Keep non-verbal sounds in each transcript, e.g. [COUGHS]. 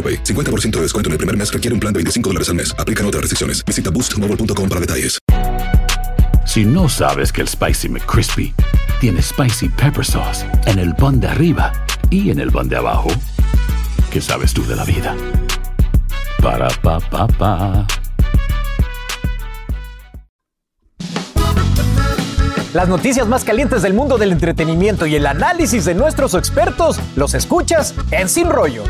AroPay. 50% de descuento en el primer mes requiere un plan de 25 dólares al mes. Aplican otras restricciones. Visita boostmobile.com para detalles. Si no sabes que el Spicy McCrispy tiene Spicy Pepper Sauce en el pan de arriba y en el pan de abajo, ¿qué sabes tú de la vida? Para, pa, pa, pa. Las noticias más calientes del mundo del entretenimiento y el análisis de nuestros expertos los escuchas en Sin Rollo.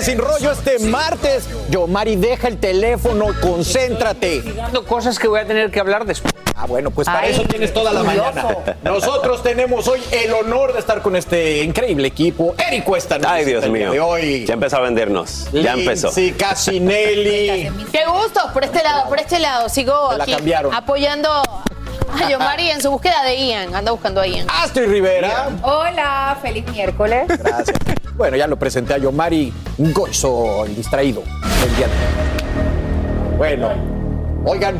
Sin Rollo este martes. Yo, Mari, deja el teléfono, concéntrate. Cosas que voy a tener que hablar después. Ah, bueno, pues para Ay, eso tienes toda la curioso. mañana. Nosotros tenemos hoy el honor de estar con este increíble equipo. Eric Cuesta. nos Ay, Dios mío. De hoy. Ya empezó a vendernos. Ya empezó. Sí, Casinelli. Qué gusto, por este lado, por este lado. Sigo la aquí cambiaron. apoyando a Yomari en su búsqueda de Ian. Anda buscando a Ian. Astrid Rivera. Hola, feliz miércoles. Gracias. Bueno, ya lo presenté a Yomari Goizo, el distraído. El día de- Bueno, oigan.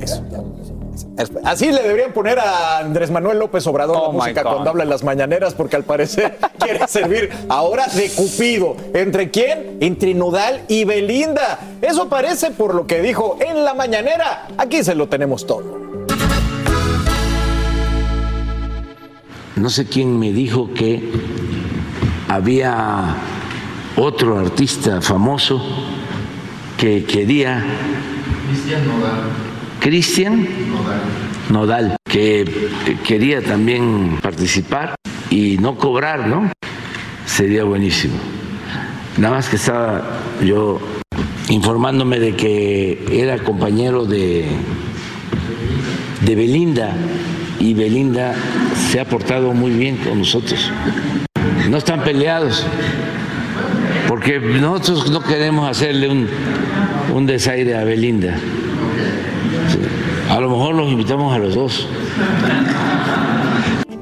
eso, ya. Así le deberían poner a Andrés Manuel López Obrador la Oh, música cuando habla en las mañaneras, porque al parecer [LAUGHS] quiere servir ahora de Cupido. ¿Entre quién? Entre Nodal y Belinda. Eso parece por lo que dijo en la mañanera. Aquí se lo tenemos todo. No sé quién me dijo que había otro artista famoso que quería. Cristian Nodal. que eh, quería también participar y no cobrar, ¿no? Sería buenísimo. Nada más que estaba yo informándome de que era compañero de, de Belinda y Belinda se ha portado muy bien con nosotros. No están peleados, porque nosotros no queremos hacerle un, un desaire a Belinda. A lo mejor los invitamos a los dos.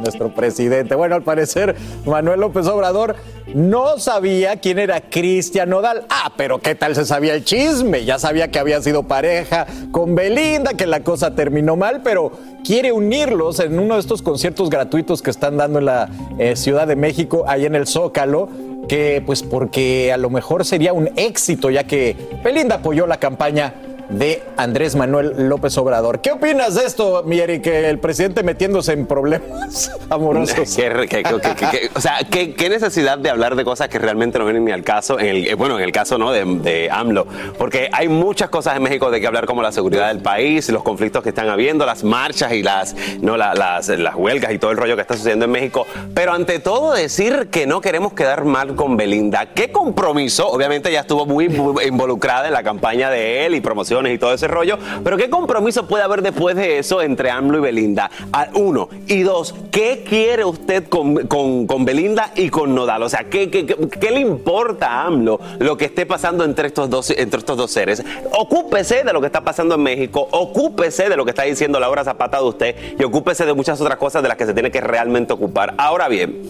Nuestro presidente. Bueno, al parecer, Manuel López Obrador no sabía quién era Cristian Nodal. Ah, pero ¿qué tal se sabía el chisme? Ya sabía que había sido pareja con Belinda, que la cosa terminó mal, pero quiere unirlos en uno de estos conciertos gratuitos que están dando en la eh, Ciudad de México, ahí en el Zócalo. Que pues porque a lo mejor sería un éxito, ya que Belinda apoyó la campaña de Andrés Manuel López Obrador. ¿Qué opinas de esto, mi Eric? Que el presidente metiéndose en problemas [LAUGHS] amorosos. [LAUGHS] ¿Qué, qué- qué- o sea, ¿qué, necesidad de hablar de cosas que realmente no vienen ni al caso? En el, eh, bueno, en el caso ¿no? de, de AMLO. Porque hay muchas cosas en México de que hablar, como la seguridad del país, los conflictos que están habiendo, las marchas y las, no, La- las, las huelgas y todo el rollo que está sucediendo en México. Pero ante todo, decir que no queremos quedar mal con Belinda. ¿Qué compromiso? Obviamente ya estuvo muy, muy involucrada en la campaña de él y y todo ese rollo. Pero ¿qué compromiso puede haber después de eso entre AMLO y Belinda? Uno. Y dos, ¿qué quiere usted con, con- con Belinda y con Nodal? O sea, ¿qué, qué, qué- qué le importa a AMLO lo que esté pasando entre estos, dos, entre estos dos seres? Ocúpese de lo que está pasando en México, ocúpese de lo que está diciendo Laura Zapata de usted y ocúpese de muchas otras cosas de las que se tiene que realmente ocupar. Ahora bien,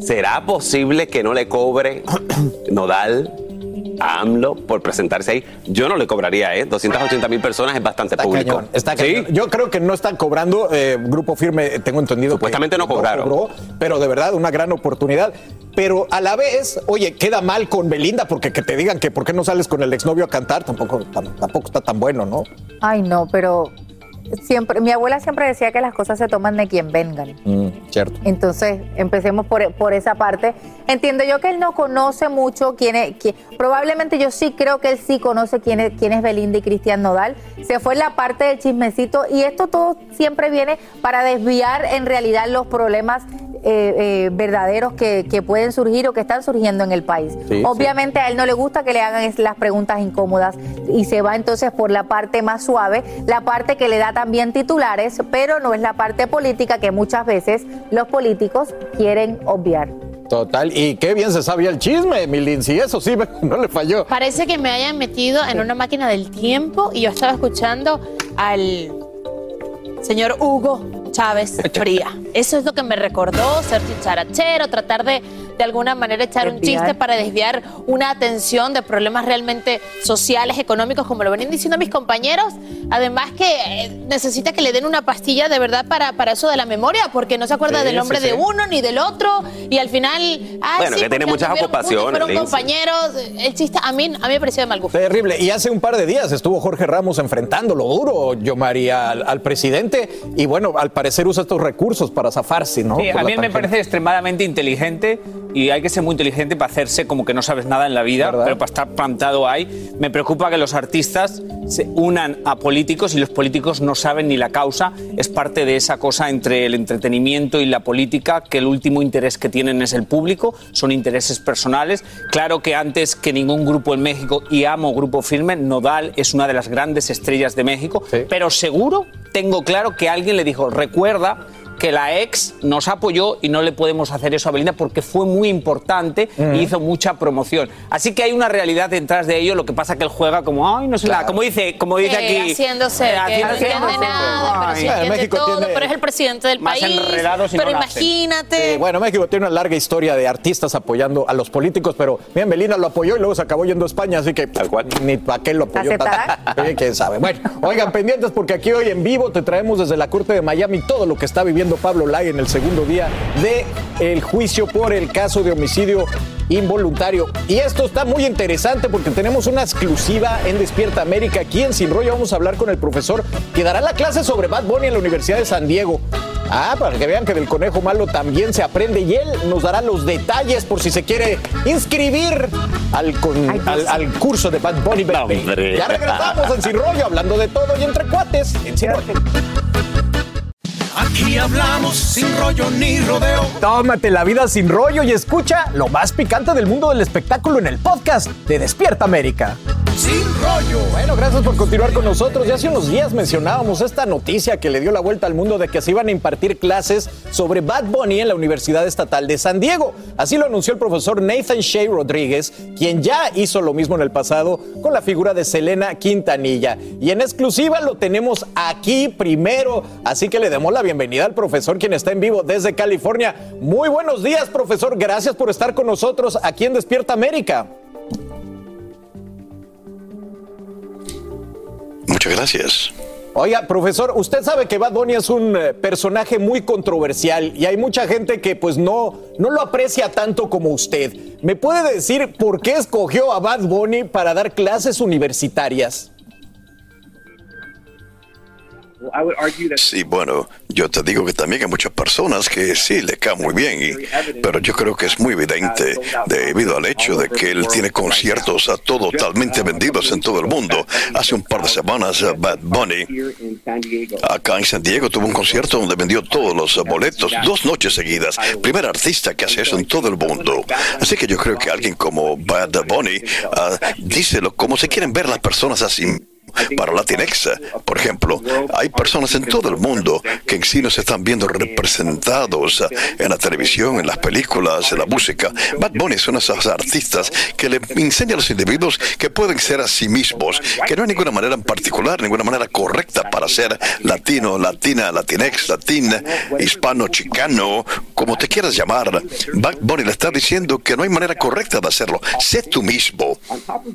¿será posible que no le cobre [COUGHS] Nodal? A AMLO por presentarse ahí, yo no le cobraría, ¿eh? 280 mil personas es bastante Está público. cañón, está ¿Sí? cañón. Yo creo que no están cobrando. eh, Grupo Firme, tengo entendido. Supuestamente que no cobraron. cobró, pero de verdad, una gran oportunidad. Pero a la vez, oye, queda mal con Belinda porque que te digan que por qué no sales con el exnovio a cantar tampoco, tam- tampoco está tan bueno, ¿no? Ay, no, pero siempre, mi abuela siempre decía que las cosas se toman de quien vengan. Mm, cierto. Entonces, empecemos por, por esa parte. Entiendo yo que él no conoce mucho quién es, quién- probablemente yo sí creo que él sí conoce quién es, quién es Belinda y Cristian Nodal. Se fue en la parte del chismecito y esto todo siempre viene para desviar en realidad los problemas eh, eh, verdaderos que, que pueden surgir o que están surgiendo en el país. Sí, Obviamente a él no le gusta que le hagan las preguntas incómodas y se va entonces por la parte más suave, la parte que le da también titulares, pero no es la parte política que muchas veces los políticos quieren obviar. Total. Y qué bien se sabía el chisme, Milin. Si eso sí, [LAUGHS] no le falló. Parece que me hayan metido en una máquina del tiempo y yo estaba escuchando al señor Hugo Chávez [LAUGHS] Fría. Eso es lo que me recordó ser chicharachero, tratar de de alguna manera echar un chiste para desviar una atención de problemas realmente sociales, económicos, como lo venían diciendo mis compañeros. Además que eh, necesita que le den una pastilla de verdad para, para eso de la memoria, porque no se acuerda Sí, del nombre sí, sí. de uno ni del otro y al final... ah, Bueno, sí, que tiene muchas ocupaciones, Fueron compañeros. El chiste a mí, a mí me pareció de mal gusto. Terrible. Y hace un par de días estuvo Jorge Ramos enfrentándolo duro, yo María, al, al presidente. Y bueno, al parecer usa estos recursos para zafarse, ¿no? Sí, Por a mí me parece extremadamente inteligente y hay que ser muy inteligente para hacerse como que no sabes nada en la vida, pero para estar plantado ahí. Me preocupa que los artistas se unan a políticos y los políticos no saben ni la causa. Es parte de esa cosa entre el entretenimiento y la política, que el último interés que tienen es el público, son intereses personales. Claro que antes que ningún grupo en México, y amo Grupo Firme, Nodal es una de las grandes estrellas de México, pero seguro, tengo claro que alguien le dijo, recuerda que la ex nos apoyó y no le podemos hacer eso a Belinda porque fue muy importante Mm. y hizo mucha promoción. Así que hay una realidad detrás de ello, lo que pasa que él juega como, ay, no sé nada, como dice, como dice Eh, aquí. haciéndose, eh, que no haciéndose- entiende nada, pero sí Ay. entiende México todo, tiene pero es el presidente del más país. pero no lo hacen. imagínate. Sí, bueno, México tiene una larga historia de artistas apoyando a los políticos, pero bien, Belinda lo apoyó y luego se acabó yendo a España, así que ni para qué lo apoyó. [LAUGHS] Quién sabe. Bueno, oigan, pendientes porque aquí hoy en vivo te traemos desde la Corte de Miami todo lo que está viviendo Pablo Lai en el segundo día de el juicio por el caso de homicidio involuntario. Y esto está muy interesante porque tenemos una exclusiva en Despierta América. Aquí en Sin Rollo vamos a hablar con el profesor que dará la clase sobre Bad Bunny en la Universidad de San Diego. Ah, para que vean que del conejo malo también se aprende y él nos dará los detalles por si se quiere inscribir al, con- al, al curso de Bad Bunny. Baby. Ya regresamos en Sin Rollo hablando de todo y entre cuates en Sin Rollo. Aquí hablamos sin rollo ni rodeo. Tómate la vida sin rollo y escucha lo más picante del mundo del espectáculo en el podcast de Despierta América. Sin rollo. Bueno, gracias por continuar con nosotros. Ya hace unos días mencionábamos esta noticia que le dio la vuelta al mundo de que se iban a impartir clases sobre Bad Bunny en la Universidad Estatal de San Diego. Así lo anunció el profesor Nathan Shea Rodríguez, quien ya hizo lo mismo en el pasado con la figura de Selena Quintanilla. Y en exclusiva lo tenemos aquí primero. Así que le demos la bienvenida al profesor, quien está en vivo desde California. Muy buenos días, profesor. Gracias por estar con nosotros aquí en Despierta América. Muchas gracias. Oiga, profesor, usted sabe que Bad Bunny es un eh, personaje muy controversial y hay mucha gente que pues no, no lo aprecia tanto como usted. ¿Me puede decir por qué escogió a Bad Bunny para dar clases universitarias? Sí, bueno, yo te digo que también hay muchas personas que sí le caen muy bien, y- pero yo creo que es muy evidente debido al hecho de que él tiene conciertos a totalmente vendidos en todo el mundo. Hace un par de semanas, eh, Bad Bunny acá en San Diego tuvo un concierto donde vendió todos los boletos dos noches seguidas. Primer artista que hace eso en todo el mundo. Así que yo creo que alguien como Bad Bunny ah, díselo como se quieren ver las personas así. Para Latinx, por ejemplo, hay personas en todo el mundo que en sí no se están viendo representados en la televisión, en las películas, en la música. Bad Bunny es uno de esos artistas que le enseña a los individuos que pueden ser a sí mismos, que no hay ninguna manera en particular, ninguna manera correcta para ser latino, latina, latinex, latina, hispano, chicano, como te quieras llamar. Bad Bunny le está diciendo que no hay manera correcta de hacerlo. Sé tú mismo.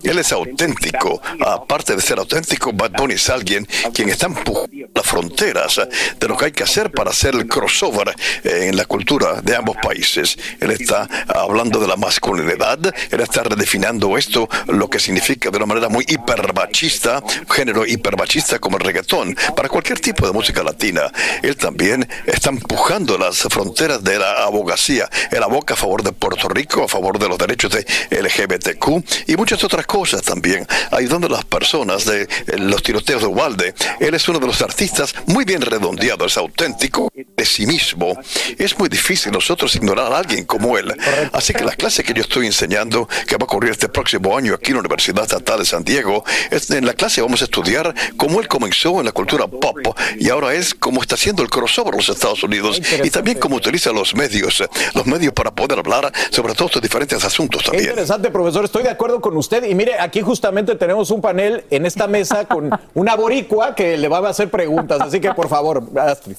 Él es auténtico. Aparte de ser auténtico, auténtico Bad Bunny es alguien quien está empujando las fronteras de lo que hay que hacer para hacer el crossover en la cultura de ambos países. Él está hablando de la masculinidad, él está redefiniendo esto, lo que significa de una manera muy hipermachista, género hipermachista como el reggaetón, para cualquier tipo de música latina. Él también está empujando las fronteras de la abogacía. Él aboca a favor de Puerto Rico, a favor de los derechos de LGBTQ y muchas otras cosas también, ayudando a las personas de eh, los tiroteos de Walde. Él es uno de los artistas muy bien redondeado, es auténtico de sí mismo. Es muy difícil nosotros ignorar a alguien como él. Así que las clases que yo estoy enseñando, que va a ocurrir este próximo año aquí en la Universidad Estatal de San Diego, es, en la clase vamos a estudiar cómo él comenzó en la cultura pop y ahora es cómo está haciendo el crossover en los Estados Unidos y también cómo utiliza los medios, los medios para poder hablar sobre todos estos diferentes asuntos también. interesante, profesor. Estoy de acuerdo con usted. Y mire, aquí justamente tenemos un panel en esta mesa con una boricua que le va a hacer preguntas. Así que, por favor, Astrid.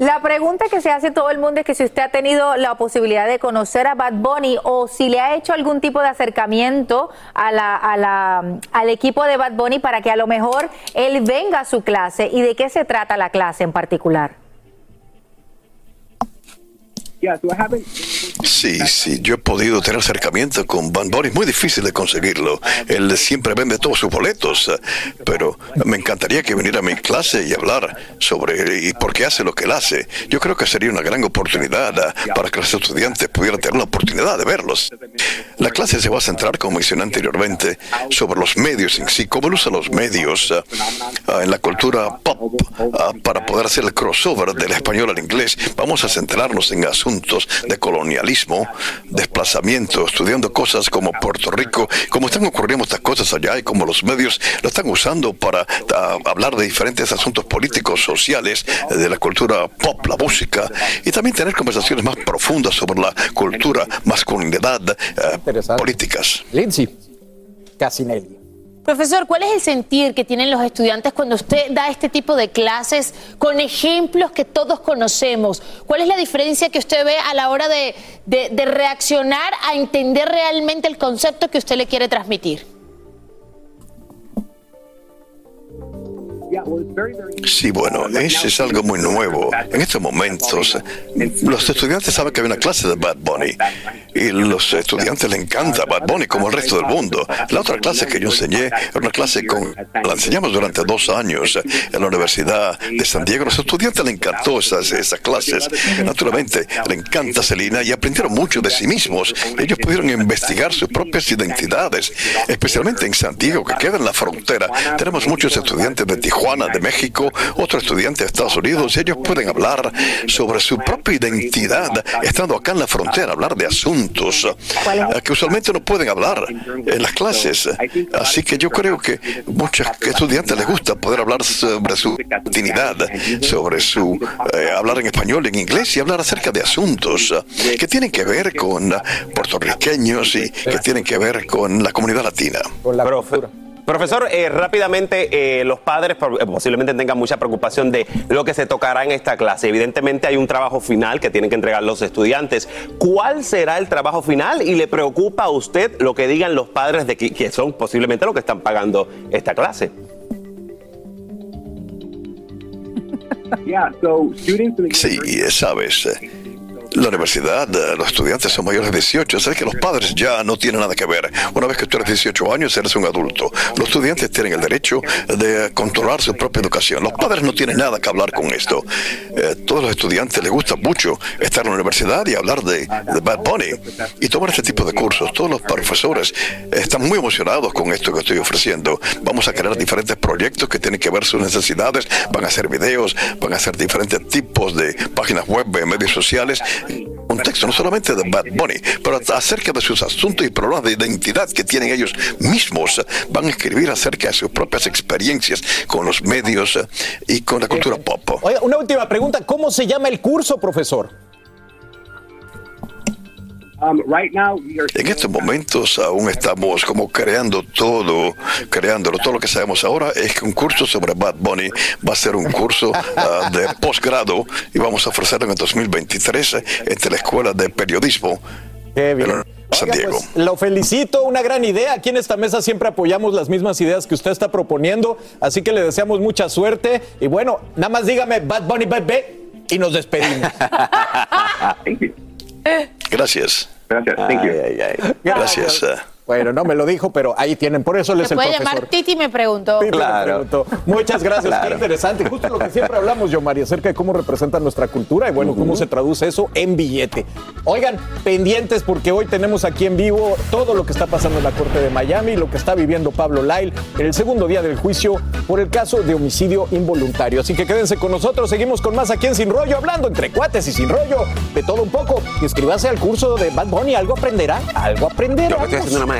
La pregunta que se hace todo el mundo es que si usted ha tenido la posibilidad de conocer a Bad Bunny o si le ha hecho algún tipo de acercamiento a la, a la, al equipo de Bad Bunny para que a lo mejor él venga a su clase y de qué se trata la clase en particular. Sí, sí, yo he podido tener acercamiento con Van es muy difícil de conseguirlo. Él siempre vende todos sus boletos, pero me encantaría que viniera a mi clase y hablar sobre y por qué hace lo que él hace. Yo creo que sería una gran oportunidad para que los estudiantes pudieran tener la oportunidad de verlos. La clase se va a centrar, como mencioné anteriormente, sobre los medios en sí, cómo usa los medios ah, en la cultura pop ah, para poder hacer el crossover del español al inglés. Vamos a centrarnos en asuntos de colonialismo, desplazamiento, estudiando cosas como Puerto Rico, como están ocurriendo estas cosas allá y como los medios lo están usando para ah, hablar de diferentes asuntos políticos, sociales, de la cultura pop, la música, y también tener conversaciones más profundas sobre la cultura, masculinidad, uh, políticas. Lindsay Casinelli. Profesor, ¿cuál es el sentir que tienen los estudiantes cuando usted da este tipo de clases con ejemplos que todos conocemos? ¿Cuál es la diferencia que usted ve a la hora de, de reaccionar a entender realmente el concepto que usted le quiere transmitir? Sí, bueno, eso es algo muy nuevo. En estos momentos, los estudiantes saben que hay una clase de Bad Bunny y los estudiantes le encanta Bad Bunny como el resto del mundo. La otra clase que yo enseñé era una clase con la enseñamos durante dos años en la Universidad de San Diego. Los estudiantes le encantó esas, esas clases. Naturalmente, le encanta Selina y aprendieron mucho de sí mismos. Ellos pudieron investigar sus propias identidades, especialmente en San Diego, que queda en la frontera. Tenemos muchos estudiantes de Tijuana Juana de México, otro estudiante de Estados Unidos, ellos pueden hablar sobre su propia identidad estando acá en la frontera, hablar de asuntos eh, que usualmente no pueden hablar en las clases. Así que yo creo que muchos estudiantes les gusta poder hablar sobre su identidad, sobre su eh, hablar en español, en inglés y hablar acerca de asuntos que tienen que ver con puertorriqueños y que tienen que ver con la comunidad latina. Con la Profesor, eh, rápidamente, eh, los padres eh, posiblemente tengan mucha preocupación de lo que se tocará en esta clase. Evidentemente hay un trabajo final que tienen que entregar los estudiantes. ¿Cuál será el trabajo final? ¿Y le preocupa a usted lo que digan los padres de que, son posiblemente los que están pagando esta clase? Sí, sabes la universidad, los estudiantes son mayores de 18, así que los padres ya no tienen nada que ver. Una vez que tú eres 18 años, eres un adulto. Los estudiantes tienen el derecho de controlar su propia educación. Los padres no tienen nada que hablar con esto. Eh, todos los estudiantes les gusta mucho estar en la universidad y hablar de, Bad Bunny y tomar este tipo de cursos. Todos los profesores están muy emocionados con esto que estoy ofreciendo. Vamos a crear diferentes proyectos que tienen que ver sus necesidades. Van a hacer videos, van a hacer diferentes tipos de páginas web, medios sociales un texto no solamente de Bad Bunny, pero acerca de sus asuntos y problemas de identidad que tienen ellos mismos. Van a escribir acerca de sus propias experiencias con los medios y con la cultura pop. Una última pregunta. ¿Cómo se llama el curso, profesor? Um, en estos momentos aún estamos como creando todo, creándolo. Todo lo que sabemos ahora es que un curso sobre Bad Bunny va a ser un curso [LAUGHS] uh, de posgrado y vamos a ofrecerlo en el 2023 entre la Escuela de Periodismo. Qué bien. San Diego. Pues, lo felicito, una gran idea. Aquí en esta mesa siempre apoyamos las mismas ideas que usted está proponiendo, así que le deseamos mucha suerte. Y bueno, nada más dígame Bad Bunny Bad y nos despedimos. [LAUGHS] Gracias. Gracias. Thank you. Gracias. uh, Bueno, no me lo dijo, pero ahí tienen. Por eso él es Se el puede profesor. llamar Titi me preguntó. Titi me preguntó. Muchas gracias, qué interesante. Justo lo que siempre hablamos, yo, María, acerca de cómo representa nuestra cultura y bueno, cómo se traduce eso en billete. Oigan, pendientes porque hoy tenemos aquí en vivo todo lo que está pasando en la Corte de Miami, lo que está viviendo Pablo Lyle en el segundo día del juicio por el caso de homicidio involuntario. Así que quédense con nosotros, seguimos con más aquí en Sin Rollo, hablando entre cuates y sin rollo, de todo un poco. Inscríbase al curso de Bad Bunny, algo aprenderá, algo aprenderá. Yo estoy haciendo una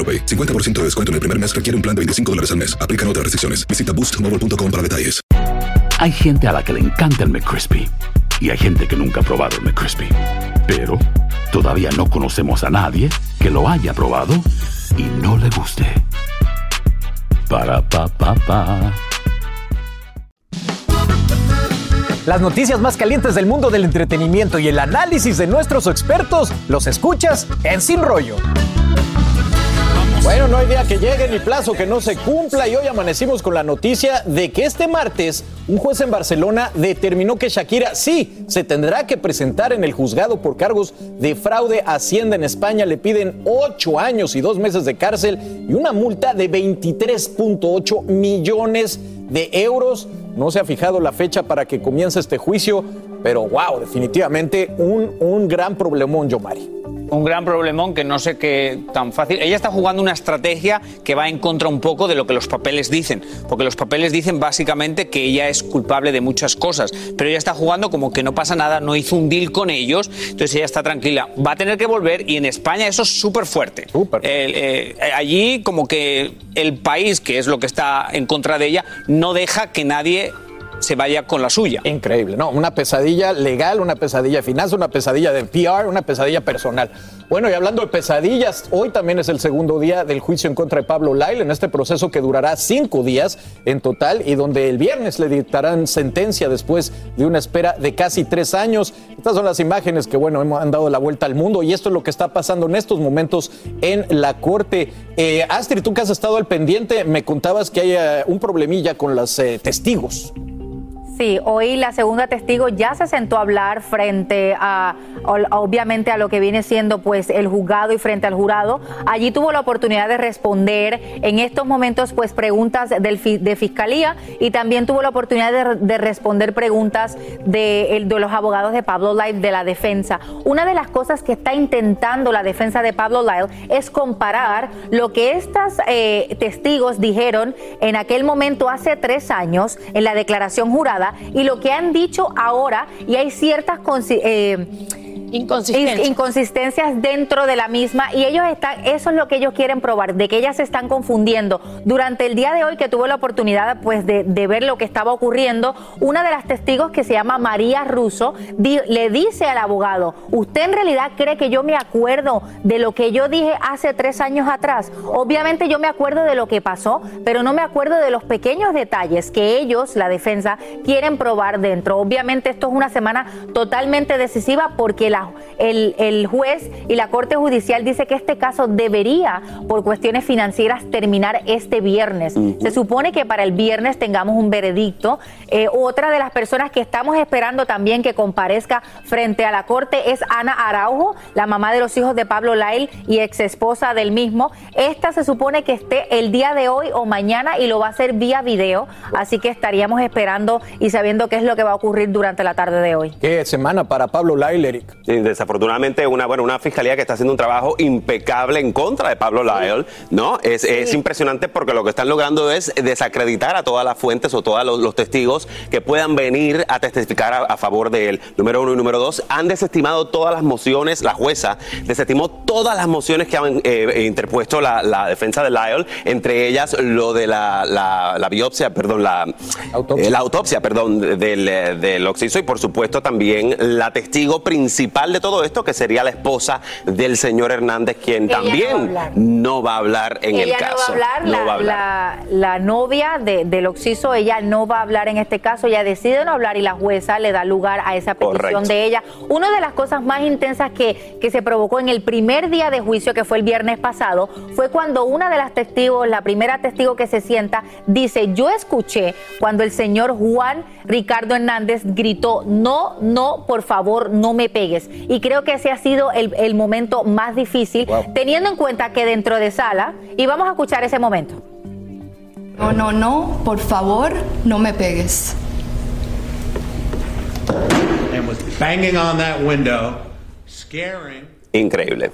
AroPay. 50% de descuento en el primer mes requiere un plan de 25 dólares al mes. Aplican otras restricciones. Visita boostmobile.com para detalles. Hay gente a la que le encanta el McCrispy y hay gente que nunca ha probado el McCrispy. Pero todavía no conocemos a nadie que lo haya probado y no le guste. Para pa pa pa. Las noticias más calientes del mundo del entretenimiento y el análisis de nuestros expertos los escuchas en Sin Rollo. Bueno, no hay día que llegue ni plazo que no se cumpla y hoy amanecimos con la noticia de que este martes un juez en Barcelona determinó que Shakira sí se tendrá que presentar en el juzgado por cargos de fraude a Hacienda en España. Le piden ocho años y dos meses de cárcel y una multa de 23.8 millones de euros. No se ha fijado la fecha para que comience este juicio, pero wow, definitivamente un, un gran problemón, Yomari. Un gran problemón que no sé qué tan fácil. Ella está jugando una estrategia que va en contra un poco de lo que los papeles dicen, porque los papeles dicen básicamente que ella es culpable de muchas cosas, pero ella está jugando como que no pasa nada, no hizo un deal con ellos, entonces ella está tranquila. Va a tener que volver y en España eso es súper fuerte. Eh, eh, allí como que el país, que es lo que está en contra de ella, no deja que nadie se vaya con la suya. Increíble, ¿no? Una pesadilla legal, una pesadilla de una pesadilla de PR, una pesadilla personal. Bueno, y hablando de pesadillas, hoy también es el segundo día del juicio en contra de Pablo Lyle, en este proceso que durará cinco días en total y donde el viernes le dictarán sentencia después de una espera de casi tres años. Estas son las imágenes que, bueno, han dado la vuelta al mundo y esto es lo que está pasando en estos momentos en la corte. Eh, Astrid, tú que has estado al pendiente, me contabas que hay eh, un problemilla con los eh, testigos. Sí, hoy la segunda testigo ya se sentó a hablar frente a, obviamente, a lo que viene siendo pues el juzgado y frente al jurado. Allí tuvo la oportunidad de responder en estos momentos pues preguntas de fiscalía y también tuvo la oportunidad de, de responder preguntas de, los abogados de Pablo Lyle de la defensa. Una de las cosas que está intentando la defensa de Pablo Lyle es comparar lo que estas eh, testigos dijeron en aquel momento hace tres años en la declaración jurada y lo que han dicho ahora y hay ciertas eh, Inconsistencias. inconsistencias dentro de la misma y ellos están, eso es lo que ellos quieren probar, de que ellas se están confundiendo. Durante el día de hoy que tuve la oportunidad pues de, de ver lo que estaba ocurriendo, una de las testigos que se llama María Russo le dice al abogado, ¿usted en realidad cree que yo me acuerdo de lo que yo dije hace tres años atrás? Obviamente yo me acuerdo de lo que pasó, pero no me acuerdo de los pequeños detalles que ellos, la defensa, quieren probar dentro. Obviamente esto es una semana totalmente decisiva porque la la, el, el juez y la Corte Judicial dice que este caso debería, por cuestiones financieras, terminar este viernes. Se supone que para el viernes tengamos un veredicto. Eh, otra de las personas que estamos esperando también que comparezca frente a la Corte es Ana Araujo, la mamá de los hijos de Pablo Lail y ex esposa del mismo. Esta se supone que esté el día de hoy o mañana y lo va a hacer vía video, así que estaríamos esperando y sabiendo qué es lo que va a ocurrir durante la tarde de hoy. Qué semana para Pablo Lail, Eric. Sí, desafortunadamente una, bueno, una fiscalía que está haciendo un trabajo impecable en contra de Pablo Lail, ¿no? Es, es impresionante porque lo que están logrando es desacreditar a todas las fuentes o todos los, testigos que puedan venir a testificar a, favor de él. Número uno y número dos, han desestimado todas las mociones, la jueza desestimó todas las mociones que han eh, interpuesto la, la defensa de Lyle, entre ellas lo de la, la, biopsia, perdón, la autopsia, eh, la autopsia perdón, del, eh, del oxiso y por supuesto también la testigo principal de todo esto, que sería la esposa del señor Hernández, quien también no va a hablar en el caso. No va a hablar. La, novia de, del oxiso, ella no va a hablar en este caso, ella decide no hablar y la jueza le da lugar a esa petición de ella. Una de las cosas más intensas que, que se provocó en el primer día de juicio, que fue el viernes pasado, fue cuando una de las testigos, la primera testigo que se sienta, dice, yo escuché cuando el señor Juan Ricardo Hernández gritó, no, no, por favor, no me pegues. Y creo que ese ha sido el, momento más difícil, teniendo en cuenta que dentro de sala, y vamos a escuchar ese momento. No, no, no, por favor, no me pegues. Increíble.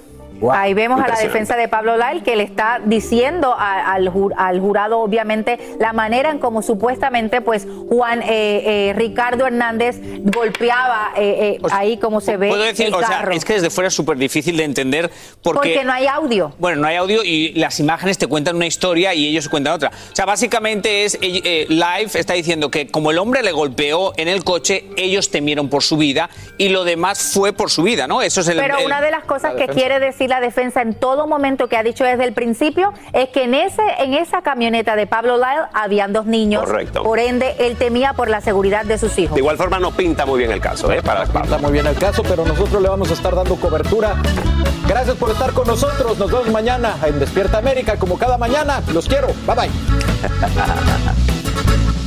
Ahí vemos a la defensa de Pablo Lyle que le está diciendo al, al, jurado, obviamente, la manera en cómo supuestamente, pues, Juan eh, eh, Ricardo Hernández golpeaba eh, ahí como se ve. Puedo decir, o sea, es que desde fuera es súper difícil de entender porque, porque no hay audio. Bueno, no hay audio y las imágenes te cuentan una historia y ellos cuentan otra. O sea, básicamente es Live está diciendo que como el hombre le golpeó en el coche, ellos temieron por su vida y lo demás fue por su vida, ¿no? Eso es el. Pero una de las cosas que quiere decir la defensa en todo momento que ha dicho desde el principio es que en ese en esa camioneta de Pablo Lyle habían dos niños. Correcto. Por ende, él temía por la seguridad de sus hijos. De igual forma no pinta muy bien el caso, ¿eh? Para pinta muy bien el caso, pero nosotros le vamos a estar dando cobertura. Gracias por estar con nosotros. Nos vemos mañana en Despierta América, como cada mañana. Los quiero. Bye bye. [LAUGHS]